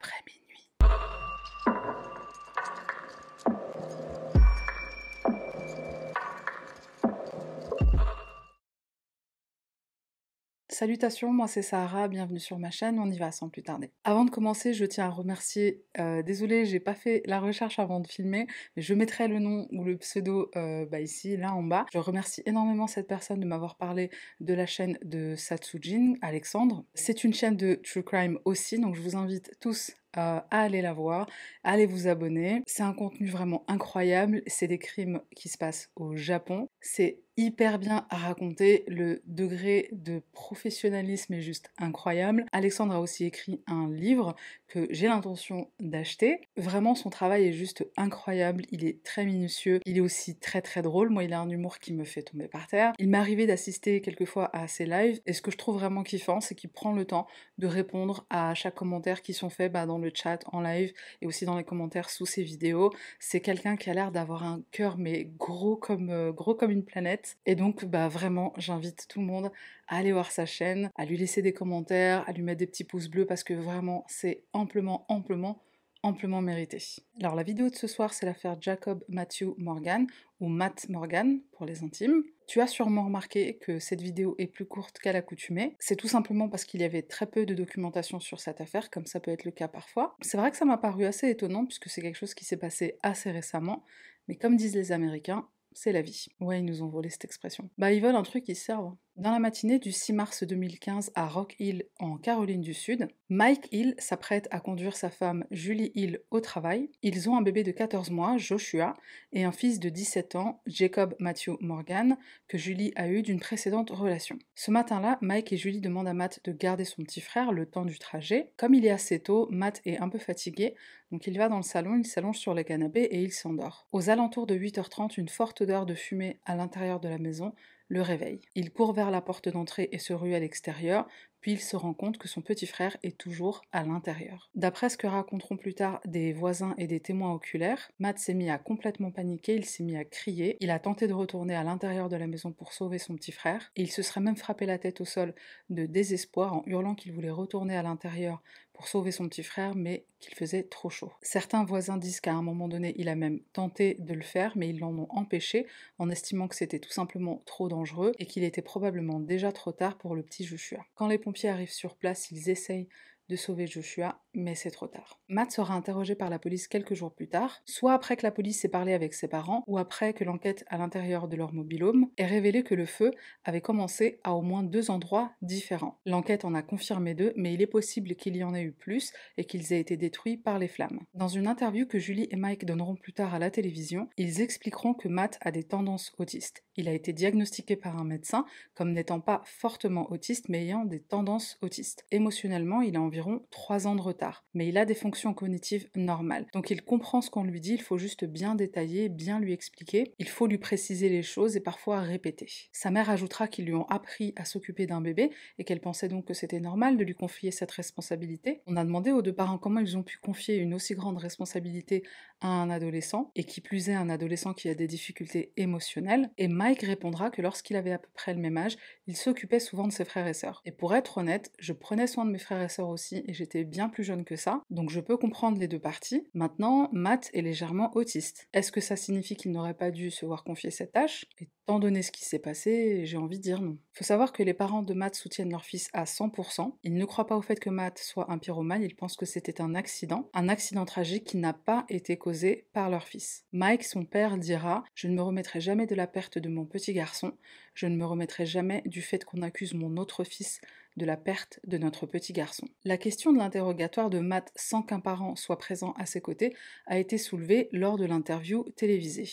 après minuit. Salutations, moi c'est Sahara, bienvenue sur ma chaîne, on y va sans plus tarder. Avant de commencer, je tiens à remercier, euh, désolé j'ai pas fait la recherche avant de filmer, mais je mettrai le nom ou le pseudo euh, bah, ici, là en bas. Je remercie énormément cette personne de m'avoir parlé de la chaîne de Satsujin, Alexandre. C'est une chaîne de True Crime aussi, donc je vous invite tous à aller la voir, à aller vous abonner. C'est un contenu vraiment incroyable, c'est des crimes qui se passent au Japon. C'est hyper bien à raconter, le degré de professionnalisme est juste incroyable. Alexandre a aussi écrit un livre que j'ai l'intention d'acheter. Vraiment son travail est juste incroyable, il est très minutieux, il est aussi très très drôle. Moi il a un humour qui me fait tomber par terre. Il m'est arrivé d'assister quelquefois à ses lives et ce que je trouve vraiment kiffant c'est qu'il prend le temps de répondre à chaque commentaire qui sont faits bah, dans le chat, en live et aussi dans les commentaires sous ses vidéos. C'est quelqu'un qui a l'air d'avoir un cœur mais gros comme, euh, gros comme une planète et donc, bah vraiment, j'invite tout le monde à aller voir sa chaîne, à lui laisser des commentaires, à lui mettre des petits pouces bleus parce que vraiment, c'est amplement, amplement amplement mérité. Alors la vidéo de ce soir, c'est l'affaire Jacob Matthew Morgan, ou Matt Morgan pour les intimes. Tu as sûrement remarqué que cette vidéo est plus courte qu'à l'accoutumée. C'est tout simplement parce qu'il y avait très peu de documentation sur cette affaire, comme ça peut être le cas parfois. C'est vrai que ça m'a paru assez étonnant, puisque c'est quelque chose qui s'est passé assez récemment, mais comme disent les Américains, c'est la vie. Ouais, ils nous ont volé cette expression. Bah, ils veulent un truc qui serve. Dans la matinée du 6 mars 2015 à Rock Hill, en Caroline du Sud, Mike Hill s'apprête à conduire sa femme Julie Hill au travail. Ils ont un bébé de 14 mois, Joshua, et un fils de 17 ans, Jacob Matthew Morgan, que Julie a eu d'une précédente relation. Ce matin-là, Mike et Julie demandent à Matt de garder son petit frère le temps du trajet. Comme il est assez tôt, Matt est un peu fatigué, donc il va dans le salon, il s'allonge sur le canapé et il s'endort. Aux alentours de 8h30, une forte odeur de fumée à l'intérieur de la maison le réveille. Il court vers la porte d'entrée et se rue à l'extérieur, puis il se rend compte que son petit frère est toujours à l'intérieur. D'après ce que raconteront plus tard des voisins et des témoins oculaires, Matt s'est mis à complètement paniquer, il s'est mis à crier, il a tenté de retourner à l'intérieur de la maison pour sauver son petit frère, il se serait même frappé la tête au sol de désespoir en hurlant qu'il voulait retourner à l'intérieur pour sauver son petit frère, mais qu'il faisait trop chaud. Certains voisins disent qu'à un moment donné, il a même tenté de le faire, mais ils l'en ont empêché en estimant que c'était tout simplement trop dangereux et qu'il était probablement déjà trop tard pour le petit Joshua. Quand arrivent sur place, ils essayent de sauver Joshua, mais c'est trop tard. Matt sera interrogé par la police quelques jours plus tard, soit après que la police ait parlé avec ses parents, ou après que l'enquête à l'intérieur de leur mobilhome ait révélé que le feu avait commencé à au moins deux endroits différents. L'enquête en a confirmé deux, mais il est possible qu'il y en ait eu plus et qu'ils aient été détruits par les flammes. Dans une interview que Julie et Mike donneront plus tard à la télévision, ils expliqueront que Matt a des tendances autistes. Il a été diagnostiqué par un médecin comme n'étant pas fortement autiste mais ayant des tendances autistes. Émotionnellement, il a environ 3 ans de retard, mais il a des fonctions cognitives normales. Donc il comprend ce qu'on lui dit, il faut juste bien détailler, bien lui expliquer, il faut lui préciser les choses et parfois répéter. Sa mère ajoutera qu'ils lui ont appris à s'occuper d'un bébé et qu'elle pensait donc que c'était normal de lui confier cette responsabilité. On a demandé aux deux parents comment ils ont pu confier une aussi grande responsabilité à un adolescent, et qui plus est un adolescent qui a des difficultés émotionnelles, et Mike répondra que lorsqu'il avait à peu près le même âge, il s'occupait souvent de ses frères et sœurs. Et pour être honnête, je prenais soin de mes frères et sœurs aussi, et j'étais bien plus jeune que ça, donc je peux comprendre les deux parties. Maintenant, Matt est légèrement autiste. Est-ce que ça signifie qu'il n'aurait pas dû se voir confier cette tâche? Étant donné ce qui s'est passé, j'ai envie de dire non. Faut savoir que les parents de Matt soutiennent leur fils à 100%. Ils ne croient pas au fait que Matt soit un pyromane, ils pensent que c'était un accident, un accident tragique qui n'a pas été causé par leur fils. Mike, son père, dira Je ne me remettrai jamais de la perte de mon petit garçon, je ne me remettrai jamais du fait qu'on accuse mon autre fils de la perte de notre petit garçon. La question de l'interrogatoire de Matt sans qu'un parent soit présent à ses côtés a été soulevée lors de l'interview télévisée.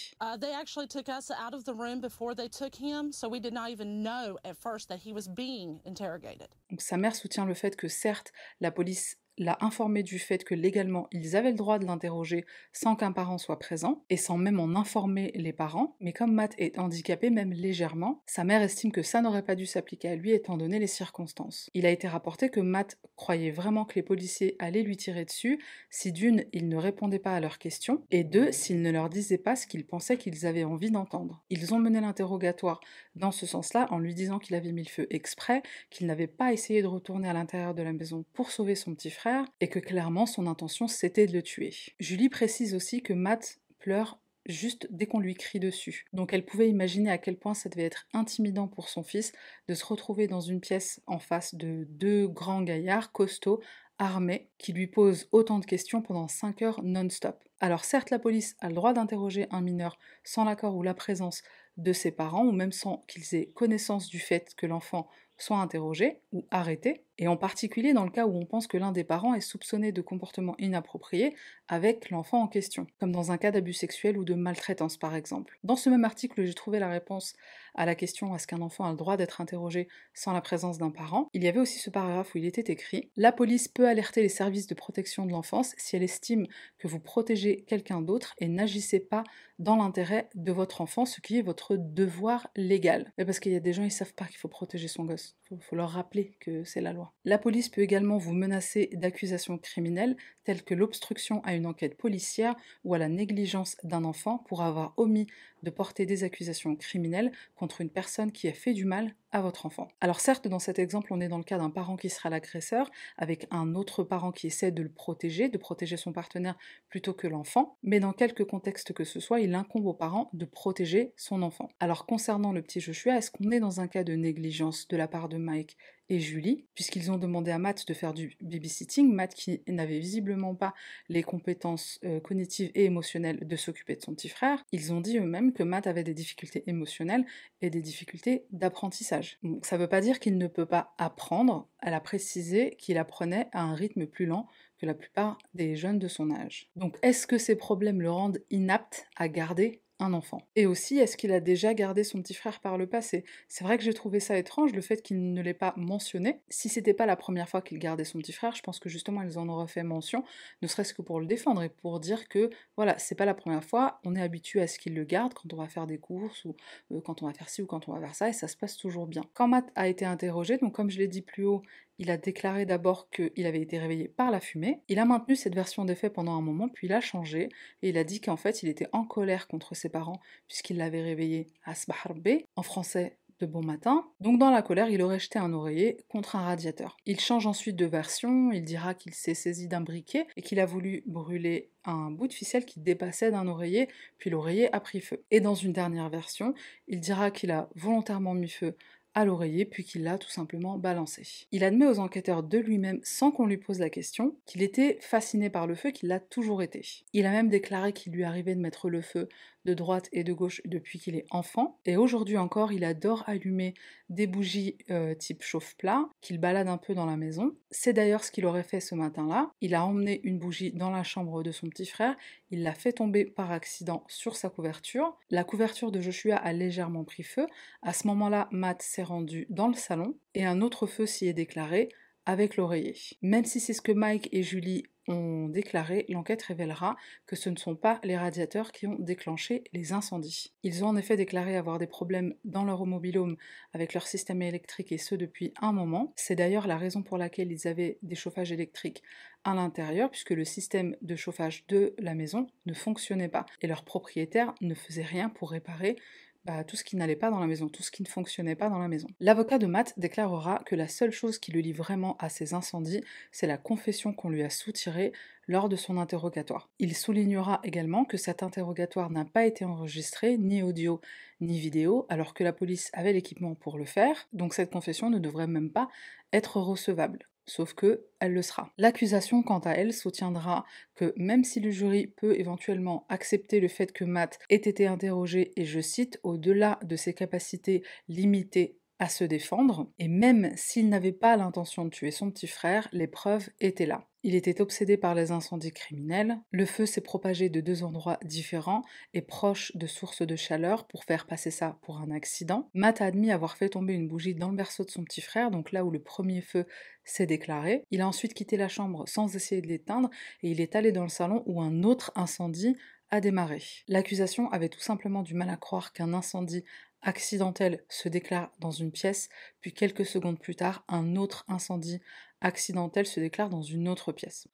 sa mère soutient le fait que certes la police l'a informé du fait que légalement ils avaient le droit de l'interroger sans qu'un parent soit présent et sans même en informer les parents, mais comme Matt est handicapé même légèrement, sa mère estime que ça n'aurait pas dû s'appliquer à lui étant donné les circonstances. Il a été rapporté que Matt croyait vraiment que les policiers allaient lui tirer dessus si d'une, il ne répondait pas à leurs questions et deux, s'il ne leur disait pas ce qu'ils pensaient qu'ils avaient envie d'entendre. Ils ont mené l'interrogatoire dans ce sens-là en lui disant qu'il avait mis le feu exprès, qu'il n'avait pas essayé de retourner à l'intérieur de la maison pour sauver son petit frère et que clairement son intention c'était de le tuer. Julie précise aussi que Matt pleure juste dès qu'on lui crie dessus. Donc elle pouvait imaginer à quel point ça devait être intimidant pour son fils de se retrouver dans une pièce en face de deux grands gaillards costauds armés qui lui posent autant de questions pendant 5 heures non-stop. Alors certes la police a le droit d'interroger un mineur sans l'accord ou la présence de ses parents ou même sans qu'ils aient connaissance du fait que l'enfant soit interrogé ou arrêté, et en particulier dans le cas où on pense que l'un des parents est soupçonné de comportement inapproprié avec l'enfant en question, comme dans un cas d'abus sexuel ou de maltraitance par exemple. Dans ce même article, j'ai trouvé la réponse à la question est-ce qu'un enfant a le droit d'être interrogé sans la présence d'un parent? Il y avait aussi ce paragraphe où il était écrit La police peut alerter les services de protection de l'enfance si elle estime que vous protégez quelqu'un d'autre et n'agissez pas dans l'intérêt de votre enfant, ce qui est votre devoir légal. Mais parce qu'il y a des gens, ils savent pas qu'il faut protéger son gosse. Il faut leur rappeler que c'est la loi. La police peut également vous menacer d'accusations criminelles telles que l'obstruction à une enquête policière ou à la négligence d'un enfant pour avoir omis de porter des accusations criminelles contre une personne qui a fait du mal à votre enfant. Alors certes, dans cet exemple, on est dans le cas d'un parent qui sera l'agresseur, avec un autre parent qui essaie de le protéger, de protéger son partenaire plutôt que l'enfant, mais dans quelque contexte que ce soit, il incombe aux parents de protéger son enfant. Alors concernant le petit Joshua, est-ce qu'on est dans un cas de négligence de la part de Mike et Julie, puisqu'ils ont demandé à Matt de faire du babysitting, Matt qui n'avait visiblement pas les compétences euh, cognitives et émotionnelles de s'occuper de son petit frère, ils ont dit eux-mêmes que Matt avait des difficultés émotionnelles et des difficultés d'apprentissage. Donc ça ne veut pas dire qu'il ne peut pas apprendre, elle a précisé qu'il apprenait à un rythme plus lent la plupart des jeunes de son âge. Donc est-ce que ces problèmes le rendent inapte à garder un enfant? Et aussi, est-ce qu'il a déjà gardé son petit frère par le passé? C'est vrai que j'ai trouvé ça étrange, le fait qu'il ne l'ait pas mentionné. Si c'était pas la première fois qu'il gardait son petit frère, je pense que justement ils en auraient fait mention, ne serait-ce que pour le défendre et pour dire que voilà, c'est pas la première fois, on est habitué à ce qu'il le garde quand on va faire des courses ou euh, quand on va faire ci ou quand on va faire ça et ça se passe toujours bien. Quand Matt a été interrogé, donc comme je l'ai dit plus haut, il a déclaré d'abord qu'il avait été réveillé par la fumée. Il a maintenu cette version des faits pendant un moment, puis il a changé et il a dit qu'en fait il était en colère contre ses parents puisqu'il l'avait réveillé à Sbaharbe, en français de bon matin. Donc dans la colère, il aurait jeté un oreiller contre un radiateur. Il change ensuite de version, il dira qu'il s'est saisi d'un briquet et qu'il a voulu brûler un bout de ficelle qui dépassait d'un oreiller, puis l'oreiller a pris feu. Et dans une dernière version, il dira qu'il a volontairement mis feu à l'oreiller puis qu'il l'a tout simplement balancé. Il admet aux enquêteurs de lui-même, sans qu'on lui pose la question, qu'il était fasciné par le feu, qu'il l'a toujours été. Il a même déclaré qu'il lui arrivait de mettre le feu de droite et de gauche depuis qu'il est enfant. Et aujourd'hui encore, il adore allumer des bougies euh, type chauffe-plat qu'il balade un peu dans la maison. C'est d'ailleurs ce qu'il aurait fait ce matin-là. Il a emmené une bougie dans la chambre de son petit frère. Il l'a fait tomber par accident sur sa couverture. La couverture de Joshua a légèrement pris feu. À ce moment-là, Matt s'est rendu dans le salon et un autre feu s'y est déclaré avec l'oreiller. Même si c'est ce que Mike et Julie ont déclaré, l'enquête révélera que ce ne sont pas les radiateurs qui ont déclenché les incendies. Ils ont en effet déclaré avoir des problèmes dans leur mobilhome avec leur système électrique et ce depuis un moment. C'est d'ailleurs la raison pour laquelle ils avaient des chauffages électriques à l'intérieur puisque le système de chauffage de la maison ne fonctionnait pas et leur propriétaire ne faisait rien pour réparer bah, tout ce qui n'allait pas dans la maison, tout ce qui ne fonctionnait pas dans la maison. L'avocat de Matt déclarera que la seule chose qui le lie vraiment à ces incendies, c'est la confession qu'on lui a soutirée lors de son interrogatoire. Il soulignera également que cet interrogatoire n'a pas été enregistré, ni audio, ni vidéo, alors que la police avait l'équipement pour le faire, donc cette confession ne devrait même pas être recevable sauf que elle le sera. L'accusation, quant à elle, soutiendra que même si le jury peut éventuellement accepter le fait que Matt ait été interrogé, et je cite, au-delà de ses capacités limitées à se défendre, et même s'il n'avait pas l'intention de tuer son petit frère, les preuves étaient là. Il était obsédé par les incendies criminels, le feu s'est propagé de deux endroits différents et proches de sources de chaleur pour faire passer ça pour un accident. Matt a admis avoir fait tomber une bougie dans le berceau de son petit frère, donc là où le premier feu s'est déclaré. Il a ensuite quitté la chambre sans essayer de l'éteindre et il est allé dans le salon où un autre incendie a démarré. L'accusation avait tout simplement du mal à croire qu'un incendie accidentel se déclare dans une pièce, puis quelques secondes plus tard, un autre incendie accidentel se déclare dans une autre pièce.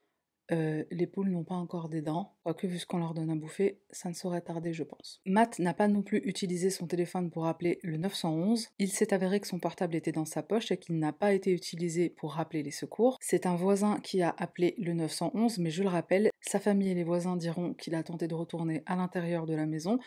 euh, les poules n'ont pas encore des dents, quoique vu ce qu'on leur donne à bouffer, ça ne saurait tarder je pense. Matt n'a pas non plus utilisé son téléphone pour appeler le 911, il s'est avéré que son portable était dans sa poche et qu'il n'a pas été utilisé pour rappeler les secours. C'est un voisin qui a appelé le 911, mais je le rappelle, sa famille et les voisins diront qu'il a tenté de retourner à l'intérieur de la maison,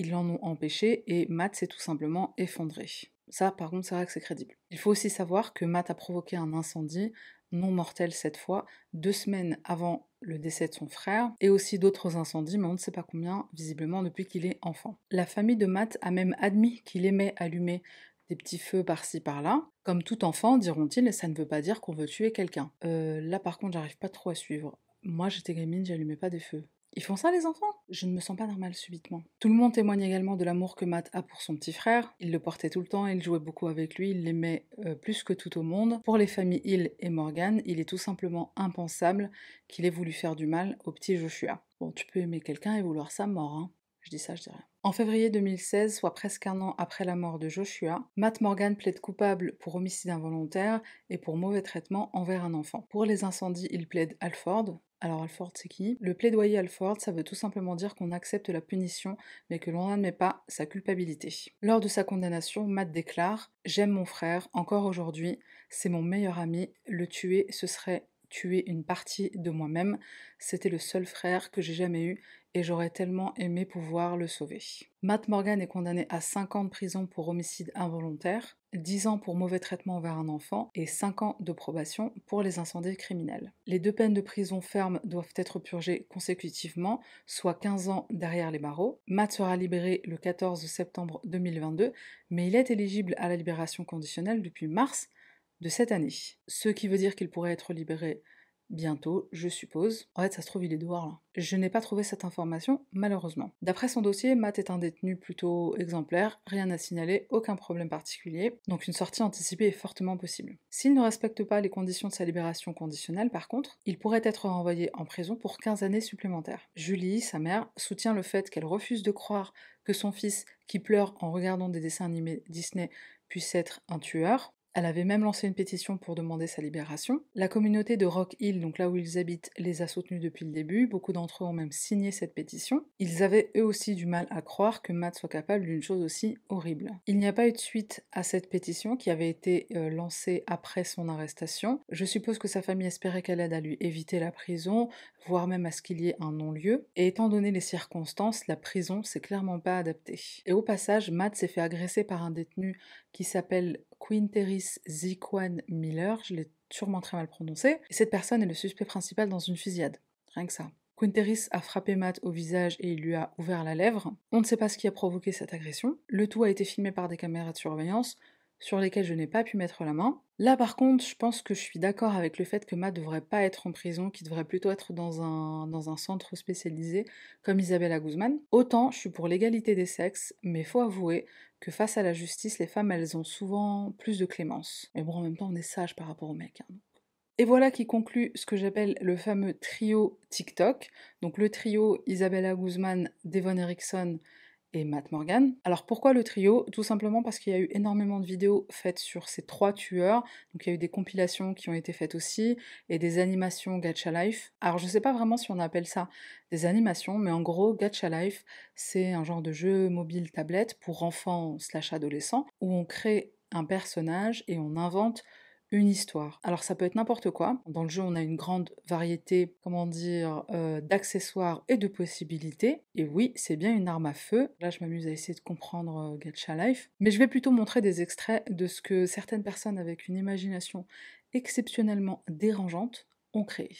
ils l'en ont empêché et Matt s'est tout simplement effondré. Ça, par contre, c'est vrai que c'est crédible. Il faut aussi savoir que Matt a provoqué un incendie, non mortel cette fois, deux semaines avant le décès de son frère, et aussi d'autres incendies, mais on ne sait pas combien, visiblement depuis qu'il est enfant. La famille de Matt a même admis qu'il aimait allumer des petits feux par-ci par-là. Comme tout enfant, diront-ils, ça ne veut pas dire qu'on veut tuer quelqu'un. Euh, là par contre, j'arrive pas trop à suivre. Moi j'étais gamine, j'allumais pas des feux. Ils font ça les enfants? Je ne me sens pas normale subitement. Tout le monde témoigne également de l'amour que Matt a pour son petit frère. Il le portait tout le temps, il jouait beaucoup avec lui, il l'aimait euh, plus que tout au monde. Pour les familles Hill et Morgan, il est tout simplement impensable qu'il ait voulu faire du mal au petit Joshua. Bon, tu peux aimer quelqu'un et vouloir sa mort, hein. Je dis ça, je dis rien. En février 2016, soit presque un an après la mort de Joshua, Matt Morgan plaide coupable pour homicide involontaire et pour mauvais traitement envers un enfant. Pour les incendies, il plaide Alford. Alors Alford, c'est qui? Le plaidoyer Alford, ça veut tout simplement dire qu'on accepte la punition, mais que l'on n'admet pas sa culpabilité. Lors de sa condamnation, Matt déclare J'aime mon frère, encore aujourd'hui, c'est mon meilleur ami, le tuer, ce serait tuer une partie de moi-même, c'était le seul frère que j'ai jamais eu, et j'aurais tellement aimé pouvoir le sauver. Matt Morgan est condamné à 5 ans de prison pour homicide involontaire, 10 ans pour mauvais traitement envers un enfant et 5 ans de probation pour les incendies criminels. Les deux peines de prison ferme doivent être purgées consécutivement, soit 15 ans derrière les barreaux. Matt sera libéré le 14 septembre 2022, mais il est éligible à la libération conditionnelle depuis mars de cette année. Ce qui veut dire qu'il pourrait être libéré bientôt, je suppose. En fait, ça se trouve, il est dehors là. Je n'ai pas trouvé cette information, malheureusement. D'après son dossier, Matt est un détenu plutôt exemplaire, rien à signaler, aucun problème particulier, donc une sortie anticipée est fortement possible. S'il ne respecte pas les conditions de sa libération conditionnelle, par contre, il pourrait être renvoyé en prison pour 15 années supplémentaires. Julie, sa mère, soutient le fait qu'elle refuse de croire que son fils, qui pleure en regardant des dessins animés Disney, puisse être un tueur. Elle avait même lancé une pétition pour demander sa libération. La communauté de Rock Hill, donc là où ils habitent, les a soutenus depuis le début. Beaucoup d'entre eux ont même signé cette pétition. Ils avaient eux aussi du mal à croire que Matt soit capable d'une chose aussi horrible. Il n'y a pas eu de suite à cette pétition qui avait été euh, lancée après son arrestation. Je suppose que sa famille espérait qu'elle aide à lui éviter la prison, voire même à ce qu'il y ait un non-lieu. Et étant donné les circonstances, la prison c'est clairement pas adapté. Et au passage, Matt s'est fait agresser par un détenu qui s'appelle Quinteris Ziquan Miller, je l'ai sûrement très mal prononcé, et cette personne est le suspect principal dans une fusillade. Rien que ça. Quinteris a frappé Matt au visage et il lui a ouvert la lèvre. On ne sait pas ce qui a provoqué cette agression. Le tout a été filmé par des caméras de surveillance sur lesquelles je n'ai pas pu mettre la main. Là par contre, je pense que je suis d'accord avec le fait que Matt devrait pas être en prison, qu'il devrait plutôt être dans un, dans un centre spécialisé comme Isabella Guzman. Autant je suis pour l'égalité des sexes, mais faut avouer que face à la justice, les femmes elles ont souvent plus de clémence. Mais bon, en même temps, on est sage par rapport aux mecs. Hein. Et voilà qui conclut ce que j'appelle le fameux trio TikTok. Donc le trio Isabella Guzman, Devon Erickson et Matt Morgan. Alors pourquoi le trio? Tout simplement parce qu'il y a eu énormément de vidéos faites sur ces trois tueurs. Donc il y a eu des compilations qui ont été faites aussi et des animations Gacha Life. Alors je sais pas vraiment si on appelle ça des animations, mais en gros Gacha Life c'est un genre de jeu mobile tablette pour enfants slash adolescents où on crée un personnage et on invente une histoire. Alors ça peut être n'importe quoi. Dans le jeu, on a une grande variété, comment dire, euh, d'accessoires et de possibilités. Et oui, c'est bien une arme à feu. Là, je m'amuse à essayer de comprendre euh, Gacha Life. Mais je vais plutôt montrer des extraits de ce que certaines personnes avec une imagination exceptionnellement dérangeante ont créé.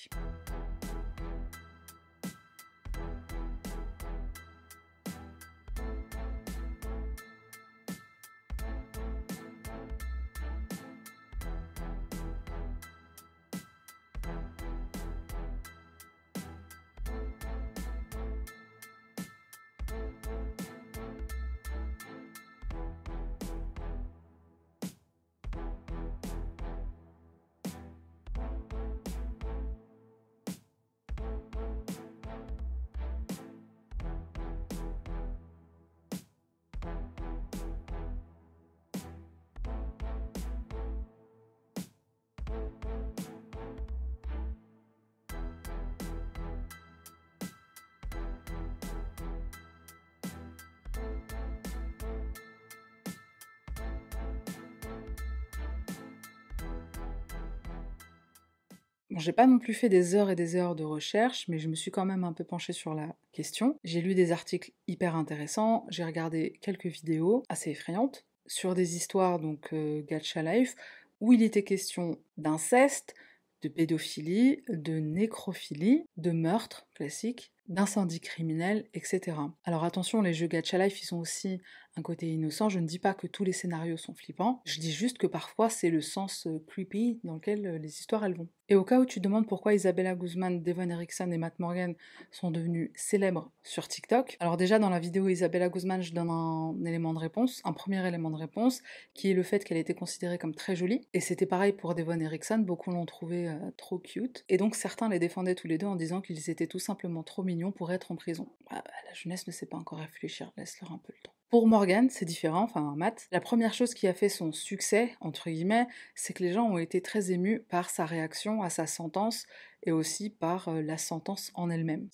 Bon, j'ai pas non plus fait des heures et des heures de recherche, mais je me suis quand même un peu penchée sur la question. J'ai lu des articles hyper intéressants, j'ai regardé quelques vidéos assez effrayantes sur des histoires, donc euh, Gacha Life, où il était question d'inceste, de pédophilie, de nécrophilie, de meurtre classique, d'incendie criminel, etc. Alors attention, les jeux Gacha Life, ils sont aussi côté innocent. Je ne dis pas que tous les scénarios sont flippants, je dis juste que parfois c'est le sens euh, creepy dans lequel euh, les histoires elles vont. Et au cas où tu demandes pourquoi Isabella Guzman, Devon Erickson et Matt Morgan sont devenus célèbres sur TikTok, alors déjà dans la vidéo Isabella Guzman, je donne un élément de réponse, un premier élément de réponse, qui est le fait qu'elle était considérée comme très jolie. Et c'était pareil pour Devon Erickson, beaucoup l'ont trouvée euh, trop cute. Et donc certains les défendaient tous les deux en disant qu'ils étaient tout simplement trop mignons pour être en prison. Bah, la jeunesse ne sait pas encore réfléchir, laisse-leur un peu le temps. Pour Morgan, c'est différent, enfin Matt. La première chose qui a fait son succès, entre guillemets, c'est que les gens ont été très émus par sa réaction à sa sentence et aussi par euh, la sentence en elle-même.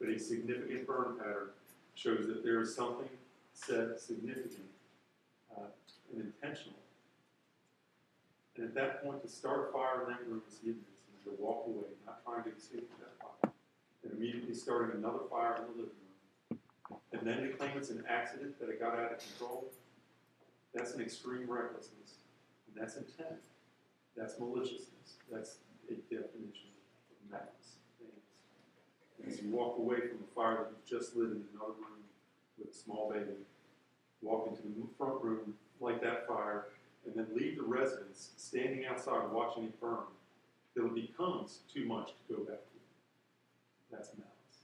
But a significant burn pattern shows that there is something said significant uh, and intentional. And at that point, to start a fire in that room is and to walk away, not trying to escape that fire, and immediately starting another fire in the living room, and then to claim it's an accident that it got out of control, that's an extreme recklessness, and that's intent, that's maliciousness, that's a definition of malice. As you walk away from the fire that you've just lit in another room with a small baby, walk into the front room, light that fire, and then leave the residence standing outside watching it burn till it becomes too much to go back to. That's malice.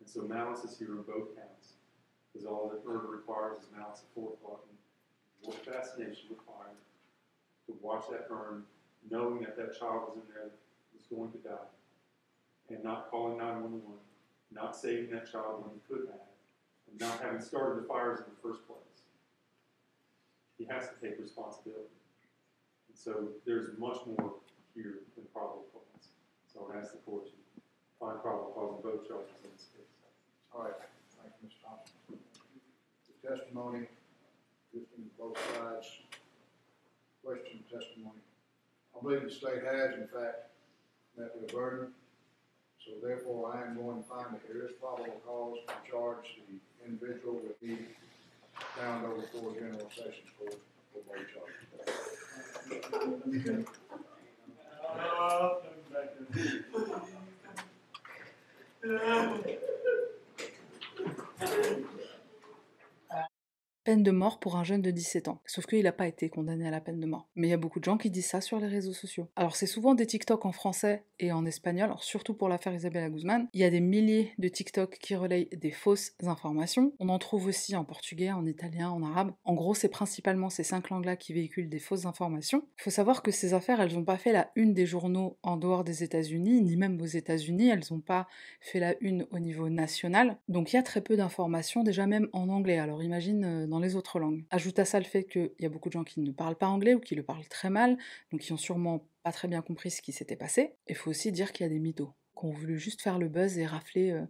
And so malice is here in both counts, because all that murder requires is malice of forethought and more fascination with fire, to watch that burn, knowing that that child was in there, was going to die and not calling 911, not saving that child when he could have, and not having started the fires in the first place. He has to take responsibility. And so there's much more here than probable cause. So I ask the court to find probable cause on both charges in this case. All right, thank you, Mr. Thompson. The testimony, listening to both sides, question testimony. I believe the state has, in fact, met their burden. So therefore, I am going to find that there is probable cause to charge the individual with the bound over for general sessions court for both charges. Peine de mort pour un jeune de 17 ans. Sauf qu'il n'a pas été condamné à la peine de mort. Mais il y a beaucoup de gens qui disent ça sur les réseaux sociaux. Alors c'est souvent des TikTok en français et en espagnol, alors surtout pour l'affaire Isabella Guzman. Il y a des milliers de TikTok qui relayent des fausses informations. On en trouve aussi en portugais, en italien, en arabe. En gros, c'est principalement ces cinq langues-là qui véhiculent des fausses informations. Il faut savoir que ces affaires, elles n'ont pas fait la une des journaux en dehors des États-Unis, ni même aux États-Unis. Elles n'ont pas fait la une au niveau national. Donc il y a très peu d'informations, déjà même en anglais. Alors imagine euh, les autres langues. Ajoute à ça le fait qu'il y a beaucoup de gens qui ne parlent pas anglais ou qui le parlent très mal, donc qui ont sûrement pas très bien compris ce qui s'était passé. Il faut aussi dire qu'il y a des mythos, qui ont voulu juste faire le buzz et rafler euh,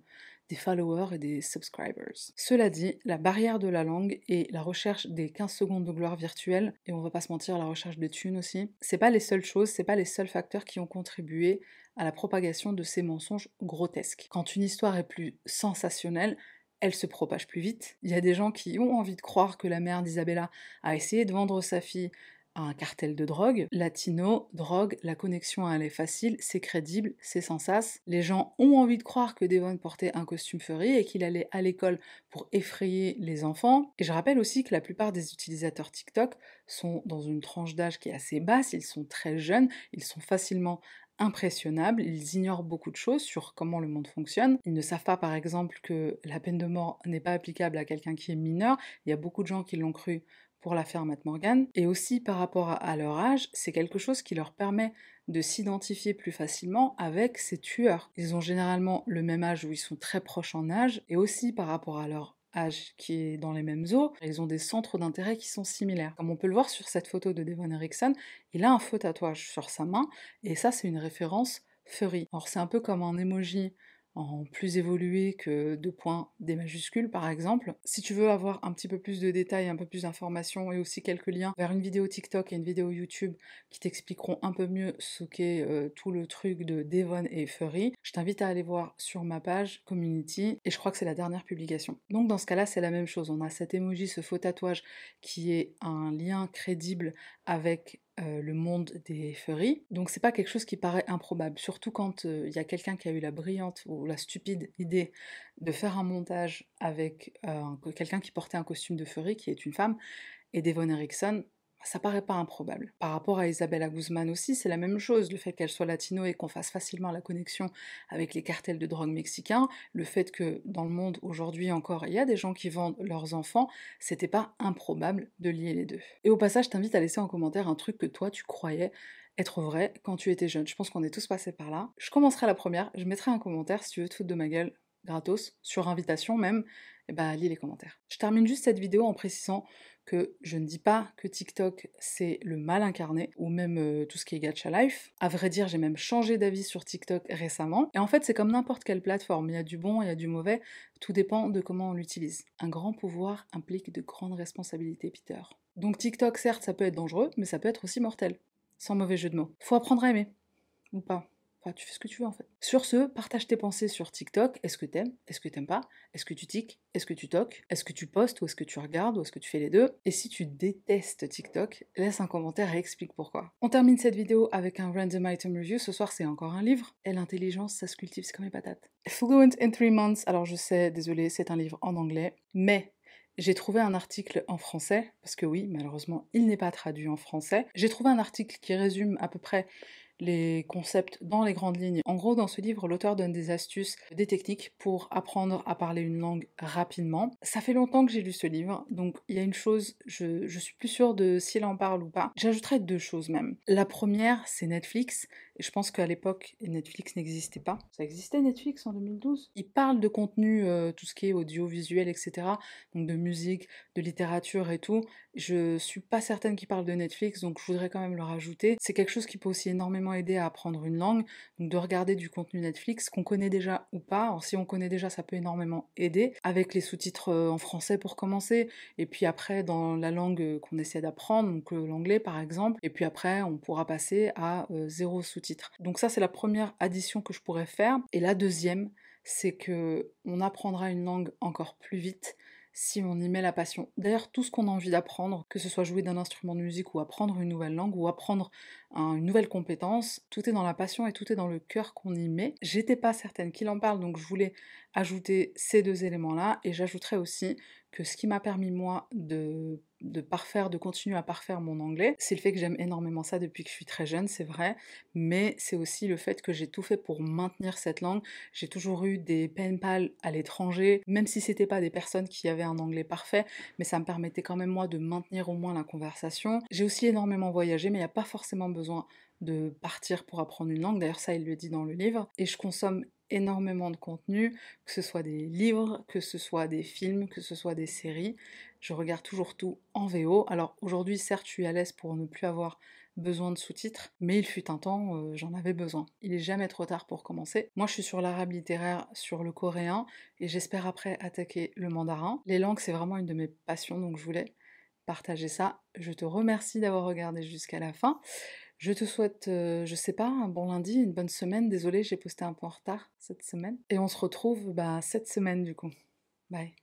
des followers et des subscribers. Cela dit, la barrière de la langue et la recherche des 15 secondes de gloire virtuelle, et on va pas se mentir, la recherche de thunes aussi, c'est pas les seules choses, c'est pas les seuls facteurs qui ont contribué à la propagation de ces mensonges grotesques. Quand une histoire est plus sensationnelle, elle se propage plus vite. Il y a des gens qui ont envie de croire que la mère d'Isabella a essayé de vendre sa fille à un cartel de drogue. Latino, drogue, la connexion elle est facile, c'est crédible, c'est sans sas. Les gens ont envie de croire que Devon portait un costume furry et qu'il allait à l'école pour effrayer les enfants. Et je rappelle aussi que la plupart des utilisateurs TikTok sont dans une tranche d'âge qui est assez basse, ils sont très jeunes, ils sont facilement impressionnables, ils ignorent beaucoup de choses sur comment le monde fonctionne. Ils ne savent pas par exemple que la peine de mort n'est pas applicable à quelqu'un qui est mineur. Il y a beaucoup de gens qui l'ont cru pour l'affaire Matt Morgan. Et aussi par rapport à leur âge, c'est quelque chose qui leur permet de s'identifier plus facilement avec ces tueurs. Ils ont généralement le même âge ou ils sont très proches en âge, et aussi par rapport à leur âge qui est dans les mêmes eaux, ils ont des centres d'intérêt qui sont similaires. Comme on peut le voir sur cette photo de Devon Erickson, il a un faux tatouage sur sa main, et ça c'est une référence furry. Alors c'est un peu comme un emoji en plus évolué que deux points des majuscules par exemple. Si tu veux avoir un petit peu plus de détails, un peu plus d'informations et aussi quelques liens vers une vidéo TikTok et une vidéo YouTube qui t'expliqueront un peu mieux ce qu'est euh, tout le truc de Devon et Furry, je t'invite à aller voir sur ma page community et je crois que c'est la dernière publication. Donc dans ce cas-là, c'est la même chose. On a cet emoji, ce faux tatouage qui est un lien crédible avec euh, le monde des furries. Donc c'est pas quelque chose qui paraît improbable, surtout quand euh, il y a quelqu'un qui a eu la brillante ou la stupide idée de faire un montage avec euh, quelqu'un qui portait un costume de furry, qui est une femme, et Devon Erickson, ça paraît pas improbable. Par rapport à Isabella Guzman aussi, c'est la même chose, le fait qu'elle soit latino et qu'on fasse facilement la connexion avec les cartels de drogue mexicains, le fait que dans le monde aujourd'hui encore, il y a des gens qui vendent leurs enfants, c'était pas improbable de lier les deux. Et au passage, je t'invite à laisser en commentaire un truc que toi tu croyais être vrai quand tu étais jeune. Je pense qu'on est tous passés par là. Je commencerai la première, je mettrai un commentaire si tu veux te foutre de ma gueule gratos, sur invitation même, et eh bah lis les commentaires. Je termine juste cette vidéo en précisant que je ne dis pas que TikTok c'est le mal incarné ou même euh, tout ce qui est gacha life. À vrai dire, j'ai même changé d'avis sur TikTok récemment. Et en fait, c'est comme n'importe quelle plateforme, il y a du bon, il y a du mauvais, tout dépend de comment on l'utilise. Un grand pouvoir implique de grandes responsabilités, Peter. Donc TikTok, certes, ça peut être dangereux, mais ça peut être aussi mortel. Sans mauvais jeu de mots. Faut apprendre à aimer. Ou pas. Enfin, tu fais ce que tu veux en fait. Sur ce, partage tes pensées sur TikTok. Est-ce que t'aimes? Est-ce que t'aimes pas? Est-ce que tu tiques? Est-ce que tu toques? Est-ce que tu postes? Ou est-ce que tu regardes? Ou est-ce que tu fais les deux? Et si tu détestes TikTok, laisse un commentaire et explique pourquoi. On termine cette vidéo avec un random item review. Ce soir, c'est encore un livre. Et l'intelligence, ça se cultive, c'est comme les patates. Fluent in three months. Alors je sais, désolé, c'est un livre en anglais, mais j'ai trouvé un article en français, parce que oui, malheureusement, il n'est pas traduit en français. J'ai trouvé un article qui résume à peu près les concepts dans les grandes lignes. En gros, dans ce livre, l'auteur donne des astuces, des techniques pour apprendre à parler une langue rapidement. Ça fait longtemps que j'ai lu ce livre, donc il y a une chose, je, je suis plus sûre de s'il en parle ou pas. J'ajouterai deux choses même. La première, c'est Netflix. Et je pense qu'à l'époque, Netflix n'existait pas. Ça existait Netflix en 2012 Il parle de contenu, euh, tout ce qui est audiovisuel, etc. Donc de musique, de littérature et tout. Je suis pas certaine qu'il parle de Netflix, donc je voudrais quand même le rajouter. C'est quelque chose qui peut aussi énormément aider à apprendre une langue, donc de regarder du contenu Netflix qu'on connaît déjà ou pas. Alors si on connaît déjà, ça peut énormément aider, avec les sous-titres euh, en français pour commencer, et puis après dans la langue euh, qu'on essaie d'apprendre, donc euh, l'anglais par exemple, et puis après on pourra passer à zéro sous-titre. Donc ça c'est la première addition que je pourrais faire. Et la deuxième, c'est que on apprendra une langue encore plus vite si on y met la passion. D'ailleurs, tout ce qu'on a envie d'apprendre, que ce soit jouer d'un instrument de musique ou apprendre une nouvelle langue ou apprendre une nouvelle compétence, tout est dans la passion et tout est dans le cœur qu'on y met. J'étais pas certaine qu'il en parle, donc je voulais ajouter ces deux éléments-là et j'ajouterais aussi que ce qui m'a permis moi de, parfaire, de continuer à parfaire mon anglais, c'est le fait que j'aime énormément ça depuis que je suis très jeune, c'est vrai, mais c'est aussi le fait que j'ai tout fait pour maintenir cette langue. J'ai toujours eu des pen pals à l'étranger, même si c'était pas des personnes qui avaient un anglais parfait, mais ça me permettait quand même moi de maintenir au moins la conversation. J'ai aussi énormément voyagé, mais il n'y a pas forcément besoin de partir pour apprendre une langue. D'ailleurs, ça, il le dit dans le livre. Et je consomme énormément de contenu, que ce soit des livres, que ce soit des films, que ce soit des séries. Je regarde toujours tout en VO. Alors aujourd'hui, certes, je suis à l'aise pour ne plus avoir besoin de sous-titres, mais il fut un temps, euh, j'en avais besoin. Il est jamais trop tard pour commencer. Moi, je suis sur l'arabe littéraire, sur le coréen, et j'espère après attaquer le mandarin. Les langues, c'est vraiment une de mes passions, donc je voulais partager ça. Je te remercie d'avoir regardé jusqu'à la fin. Je te souhaite, euh, je sais pas, un bon lundi, une bonne semaine. Désolée, j'ai posté un peu en retard cette semaine. Et on se retrouve bah, cette semaine du coup. Bye.